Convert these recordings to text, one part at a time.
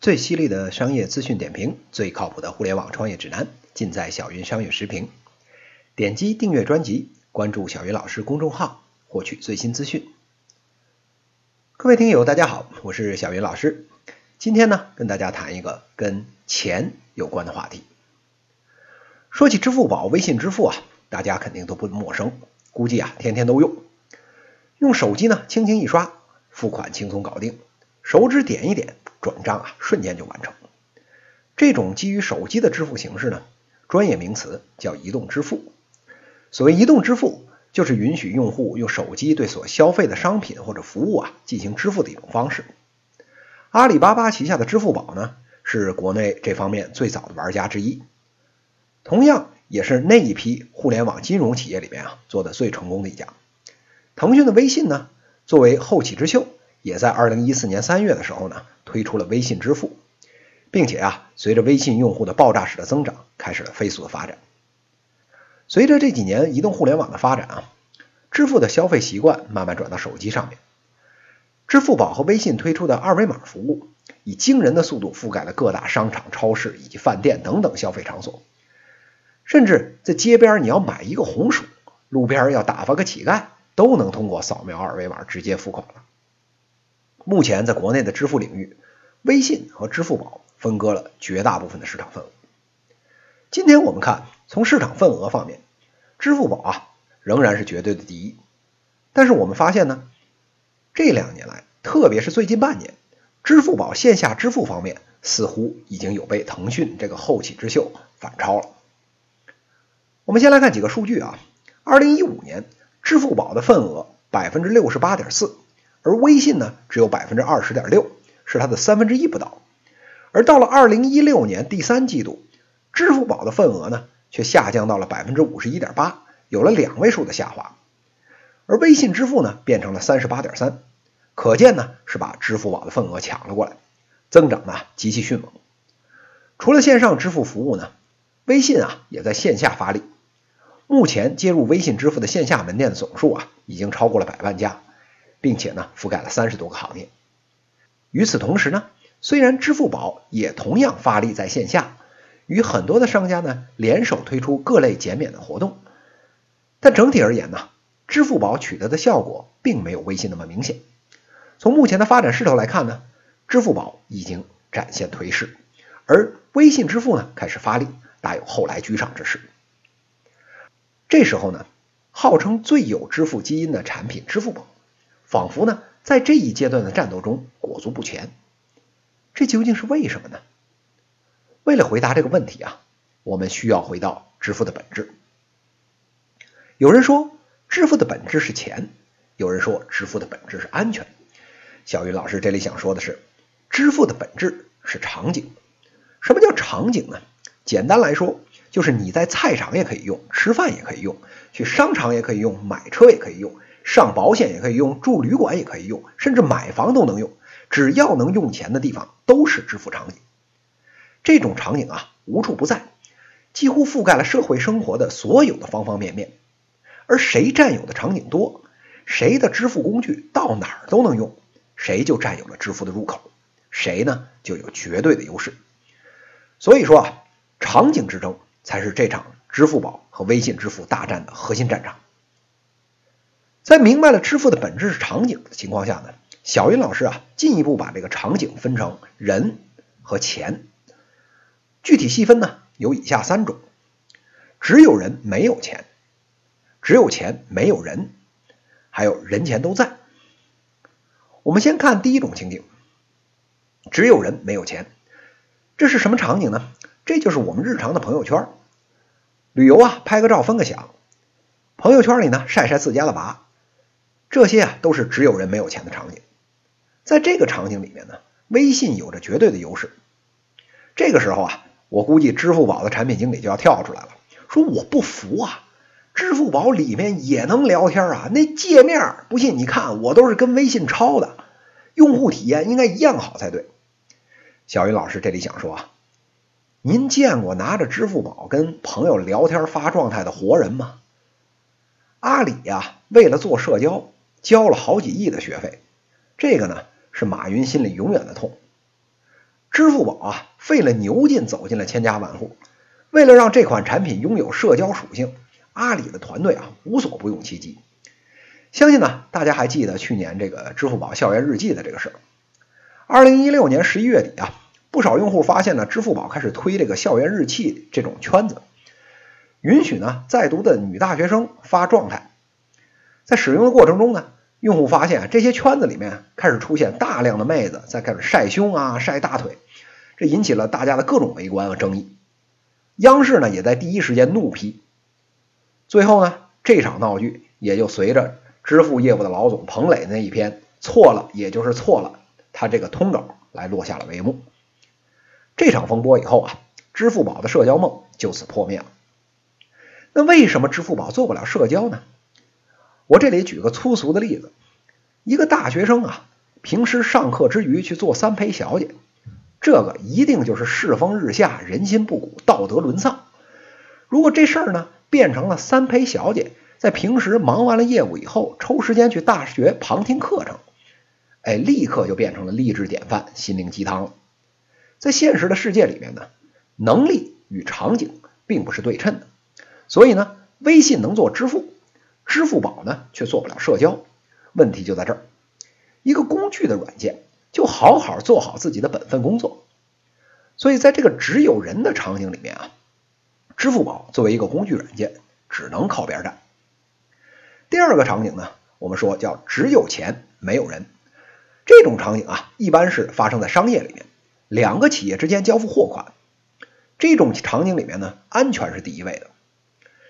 最犀利的商业资讯点评，最靠谱的互联网创业指南，尽在小云商业时评。点击订阅专辑，关注小云老师公众号，获取最新资讯。各位听友，大家好，我是小云老师。今天呢，跟大家谈一个跟钱有关的话题。说起支付宝、微信支付啊，大家肯定都不陌生，估计啊，天天都用。用手机呢，轻轻一刷，付款轻松搞定，手指点一点。转账啊，瞬间就完成。这种基于手机的支付形式呢，专业名词叫移动支付。所谓移动支付，就是允许用户用手机对所消费的商品或者服务啊进行支付的一种方式。阿里巴巴旗下的支付宝呢，是国内这方面最早的玩家之一，同样也是那一批互联网金融企业里面啊做的最成功的一家。腾讯的微信呢，作为后起之秀。也在二零一四年三月的时候呢，推出了微信支付，并且啊，随着微信用户的爆炸式的增长，开始了飞速的发展。随着这几年移动互联网的发展啊，支付的消费习惯慢慢转到手机上面。支付宝和微信推出的二维码服务，以惊人的速度覆盖了各大商场、超市以及饭店等等消费场所，甚至在街边你要买一个红薯，路边要打发个乞丐，都能通过扫描二维码直接付款了。目前在国内的支付领域，微信和支付宝分割了绝大部分的市场份额。今天我们看，从市场份额方面，支付宝啊仍然是绝对的第一。但是我们发现呢，这两年来，特别是最近半年，支付宝线下支付方面似乎已经有被腾讯这个后起之秀反超了。我们先来看几个数据啊，二零一五年支付宝的份额百分之六十八点四。而微信呢，只有百分之二十点六，是它的三分之一不到。而到了二零一六年第三季度，支付宝的份额呢，却下降到了百分之五十一点八，有了两位数的下滑。而微信支付呢，变成了三十八点三，可见呢，是把支付宝的份额抢了过来，增长呢极其迅猛。除了线上支付服务呢，微信啊也在线下发力。目前接入微信支付的线下门店总数啊，已经超过了百万家。并且呢，覆盖了三十多个行业。与此同时呢，虽然支付宝也同样发力在线下，与很多的商家呢联手推出各类减免的活动，但整体而言呢，支付宝取得的效果并没有微信那么明显。从目前的发展势头来看呢，支付宝已经展现颓势，而微信支付呢开始发力，大有后来居上之势。这时候呢，号称最有支付基因的产品支付宝。仿佛呢，在这一阶段的战斗中裹足不前，这究竟是为什么呢？为了回答这个问题啊，我们需要回到支付的本质。有人说，支付的本质是钱；有人说，支付的本质是安全。小云老师这里想说的是，支付的本质是场景。什么叫场景呢？简单来说，就是你在菜场也可以用，吃饭也可以用，去商场也可以用，买车也可以用。上保险也可以用，住旅馆也可以用，甚至买房都能用。只要能用钱的地方，都是支付场景。这种场景啊，无处不在，几乎覆盖了社会生活的所有的方方面面。而谁占有的场景多，谁的支付工具到哪儿都能用，谁就占有了支付的入口，谁呢就有绝对的优势。所以说啊，场景之争才是这场支付宝和微信支付大战的核心战场。在明白了支付的本质是场景的情况下呢，小云老师啊进一步把这个场景分成人和钱，具体细分呢有以下三种：只有人没有钱，只有钱没有人，还有人钱都在。我们先看第一种情景，只有人没有钱，这是什么场景呢？这就是我们日常的朋友圈，旅游啊拍个照分个享，朋友圈里呢晒晒自家的娃。这些啊都是只有人没有钱的场景，在这个场景里面呢，微信有着绝对的优势。这个时候啊，我估计支付宝的产品经理就要跳出来了，说我不服啊，支付宝里面也能聊天啊，那界面不信你看，我都是跟微信抄的，用户体验应该一样好才对。小云老师这里想说啊，您见过拿着支付宝跟朋友聊天发状态的活人吗？阿里呀，为了做社交。交了好几亿的学费，这个呢是马云心里永远的痛。支付宝啊费了牛劲走进了千家万户，为了让这款产品拥有社交属性，阿里的团队啊无所不用其极。相信呢，大家还记得去年这个支付宝校园日记的这个事儿。二零一六年十一月底啊，不少用户发现呢，支付宝开始推这个校园日记这种圈子，允许呢在读的女大学生发状态。在使用的过程中呢，用户发现这些圈子里面开始出现大量的妹子在开始晒胸啊、晒大腿，这引起了大家的各种围观和争议。央视呢也在第一时间怒批。最后呢，这场闹剧也就随着。支付业务的老总彭磊那一篇错了，也就是错了，他这个通稿来落下了帷幕。这场风波以后啊，支付宝的社交梦就此破灭了。那为什么支付宝做不了社交呢？我这里举个粗俗的例子：一个大学生啊，平时上课之余去做三陪小姐，这个一定就是世风日下、人心不古、道德沦丧。如果这事儿呢变成了三陪小姐，在平时忙完了业务以后，抽时间去大学旁听课程，哎，立刻就变成了励志典范、心灵鸡汤了。在现实的世界里面呢，能力与场景并不是对称的，所以呢，微信能做支付，支付宝呢却做不了社交。问题就在这儿，一个工具的软件就好好做好自己的本分工作。所以在这个只有人的场景里面啊，支付宝作为一个工具软件，只能靠边站。第二个场景呢，我们说叫只有钱没有人，这种场景啊，一般是发生在商业里面，两个企业之间交付货款，这种场景里面呢，安全是第一位的。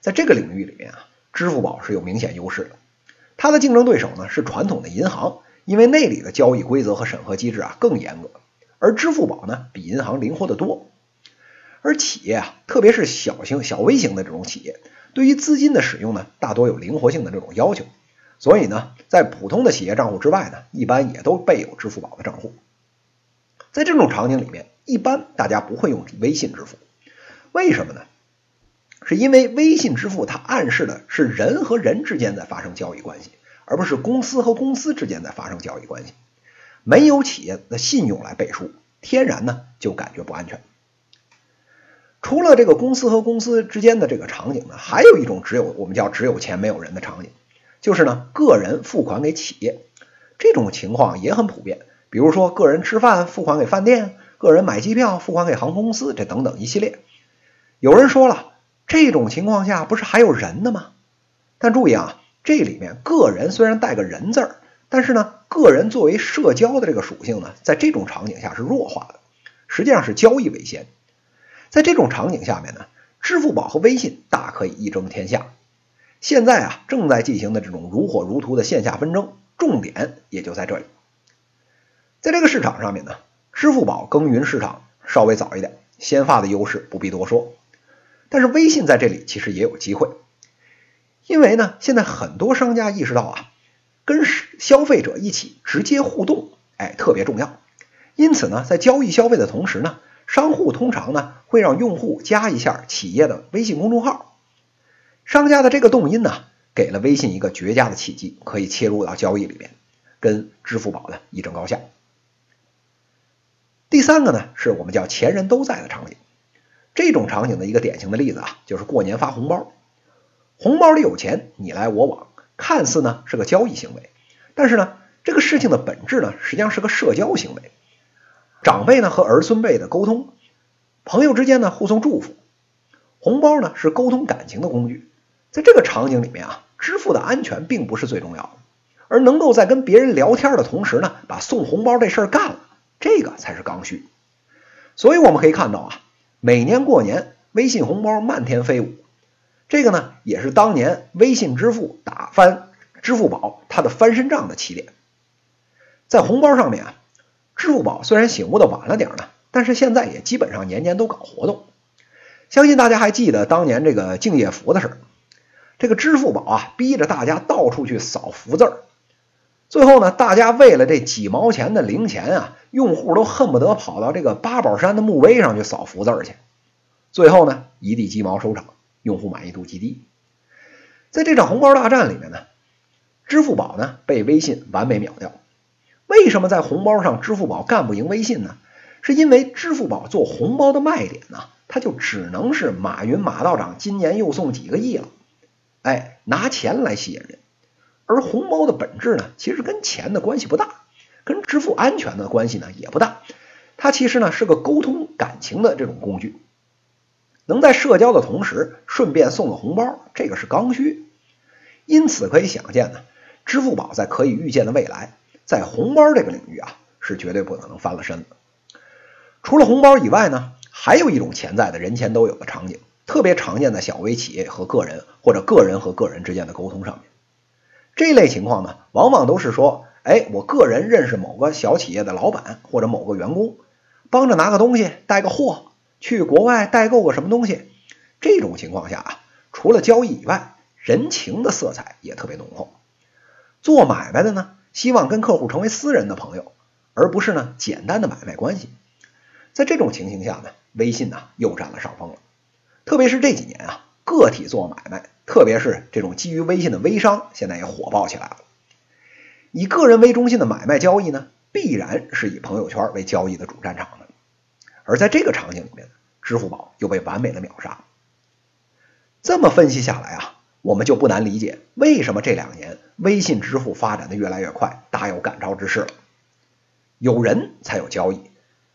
在这个领域里面啊，支付宝是有明显优势的，它的竞争对手呢是传统的银行，因为那里的交易规则和审核机制啊更严格，而支付宝呢比银行灵活得多，而企业啊，特别是小型、小微型的这种企业。对于资金的使用呢，大多有灵活性的这种要求，所以呢，在普通的企业账户之外呢，一般也都备有支付宝的账户。在这种场景里面，一般大家不会用微信支付，为什么呢？是因为微信支付它暗示的是人和人之间在发生交易关系，而不是公司和公司之间在发生交易关系，没有企业的信用来背书，天然呢就感觉不安全。除了这个公司和公司之间的这个场景呢，还有一种只有我们叫只有钱没有人的场景，就是呢个人付款给企业，这种情况也很普遍。比如说个人吃饭付款给饭店，个人买机票付款给航空公司，这等等一系列。有人说了，这种情况下不是还有人的吗？但注意啊，这里面个人虽然带个人字儿，但是呢个人作为社交的这个属性呢，在这种场景下是弱化的，实际上是交易为先。在这种场景下面呢，支付宝和微信大可以一争天下。现在啊，正在进行的这种如火如荼的线下纷争，重点也就在这里。在这个市场上面呢，支付宝耕耘市场稍微早一点，先发的优势不必多说。但是微信在这里其实也有机会，因为呢，现在很多商家意识到啊，跟消费者一起直接互动，哎，特别重要。因此呢，在交易消费的同时呢。商户通常呢会让用户加一下企业的微信公众号，商家的这个动因呢给了微信一个绝佳的契机，可以切入到交易里面，跟支付宝呢一争高下。第三个呢是我们叫前人都在的场景，这种场景的一个典型的例子啊，就是过年发红包，红包里有钱，你来我往，看似呢是个交易行为，但是呢这个事情的本质呢实际上是个社交行为。长辈呢和儿孙辈的沟通，朋友之间呢互送祝福，红包呢是沟通感情的工具。在这个场景里面啊，支付的安全并不是最重要的，而能够在跟别人聊天的同时呢，把送红包这事儿干了，这个才是刚需。所以我们可以看到啊，每年过年微信红包漫天飞舞，这个呢也是当年微信支付打翻支付宝它的翻身仗的起点。在红包上面啊。支付宝虽然醒悟的晚了点呢，但是现在也基本上年年都搞活动。相信大家还记得当年这个敬业福的事儿，这个支付宝啊逼着大家到处去扫福字儿，最后呢，大家为了这几毛钱的零钱啊，用户都恨不得跑到这个八宝山的墓碑上去扫福字去。最后呢，一地鸡毛收场，用户满意度极低。在这场红包大战里面呢，支付宝呢被微信完美秒掉。为什么在红包上支付宝干不赢微信呢？是因为支付宝做红包的卖点呢，它就只能是马云马道长今年又送几个亿了，哎，拿钱来吸引人。而红包的本质呢，其实跟钱的关系不大，跟支付安全的关系呢也不大，它其实呢是个沟通感情的这种工具，能在社交的同时顺便送个红包，这个是刚需。因此可以想见呢，支付宝在可以预见的未来，在红包这个领域啊，是绝对不可能翻了身的。除了红包以外呢，还有一种潜在的人前都有的场景，特别常见在小微企业和个人或者个人和个人之间的沟通上面。这类情况呢，往往都是说，哎，我个人认识某个小企业的老板或者某个员工，帮着拿个东西、带个货，去国外代购个什么东西。这种情况下啊，除了交易以外，人情的色彩也特别浓厚。做买卖的呢，希望跟客户成为私人的朋友，而不是呢简单的买卖关系。在这种情形下呢，微信呢又占了上风了。特别是这几年啊，个体做买卖，特别是这种基于微信的微商，现在也火爆起来了。以个人为中心的买卖交易呢，必然是以朋友圈为交易的主战场的。而在这个场景里面，支付宝又被完美的秒杀。这么分析下来啊，我们就不难理解为什么这两年微信支付发展的越来越快，大有赶超之势了。有人才有交易。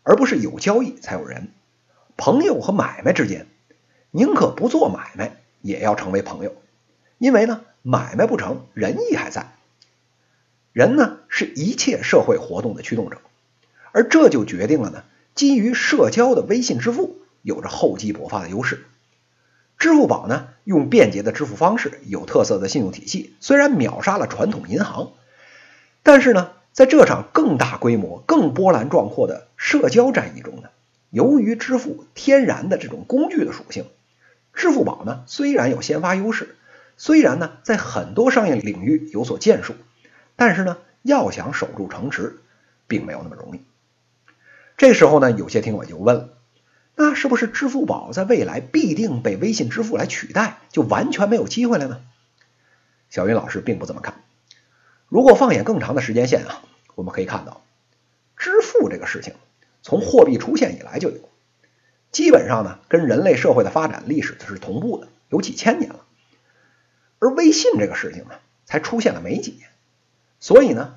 而不是有交易才有人，朋友和买卖之间，宁可不做买卖，也要成为朋友，因为呢，买卖不成，仁义还在。人呢，是一切社会活动的驱动者，而这就决定了呢，基于社交的微信支付有着厚积薄发的优势。支付宝呢，用便捷的支付方式，有特色的信用体系，虽然秒杀了传统银行，但是呢。在这场更大规模、更波澜壮阔的社交战役中呢，由于支付天然的这种工具的属性，支付宝呢虽然有先发优势，虽然呢在很多商业领域有所建树，但是呢要想守住城池，并没有那么容易。这时候呢，有些听友就问了：那是不是支付宝在未来必定被微信支付来取代，就完全没有机会了呢？小云老师并不这么看。如果放眼更长的时间线啊，我们可以看到，支付这个事情从货币出现以来就有，基本上呢跟人类社会的发展历史是同步的，有几千年了。而微信这个事情呢，才出现了没几年，所以呢，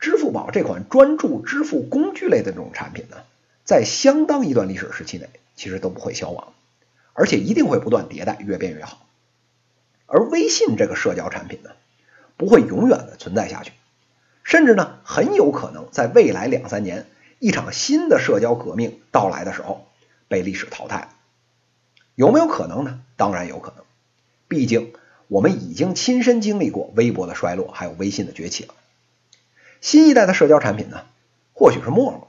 支付宝这款专注支付工具类的这种产品呢，在相当一段历史时期内，其实都不会消亡，而且一定会不断迭代，越变越好。而微信这个社交产品呢？不会永远的存在下去，甚至呢，很有可能在未来两三年，一场新的社交革命到来的时候，被历史淘汰了。有没有可能呢？当然有可能，毕竟我们已经亲身经历过微博的衰落，还有微信的崛起了。新一代的社交产品呢，或许是陌陌，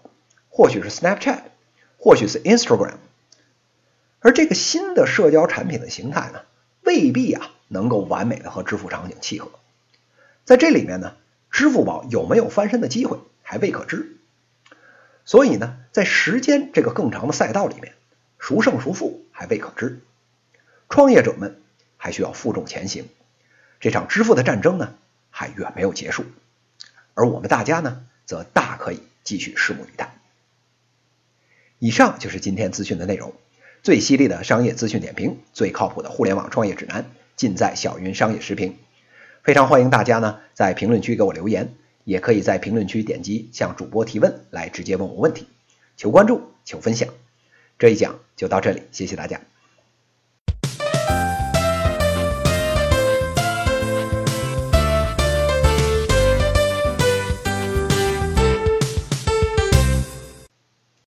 或许是 Snapchat，或许是 Instagram，而这个新的社交产品的形态呢，未必啊能够完美的和支付场景契合。在这里面呢，支付宝有没有翻身的机会还未可知，所以呢，在时间这个更长的赛道里面，孰胜孰负还未可知。创业者们还需要负重前行，这场支付的战争呢还远没有结束，而我们大家呢，则大可以继续拭目以待。以上就是今天资讯的内容，最犀利的商业资讯点评，最靠谱的互联网创业指南，尽在小云商业时评。非常欢迎大家呢在评论区给我留言，也可以在评论区点击向主播提问来直接问我问题，求关注，求分享。这一讲就到这里，谢谢大家。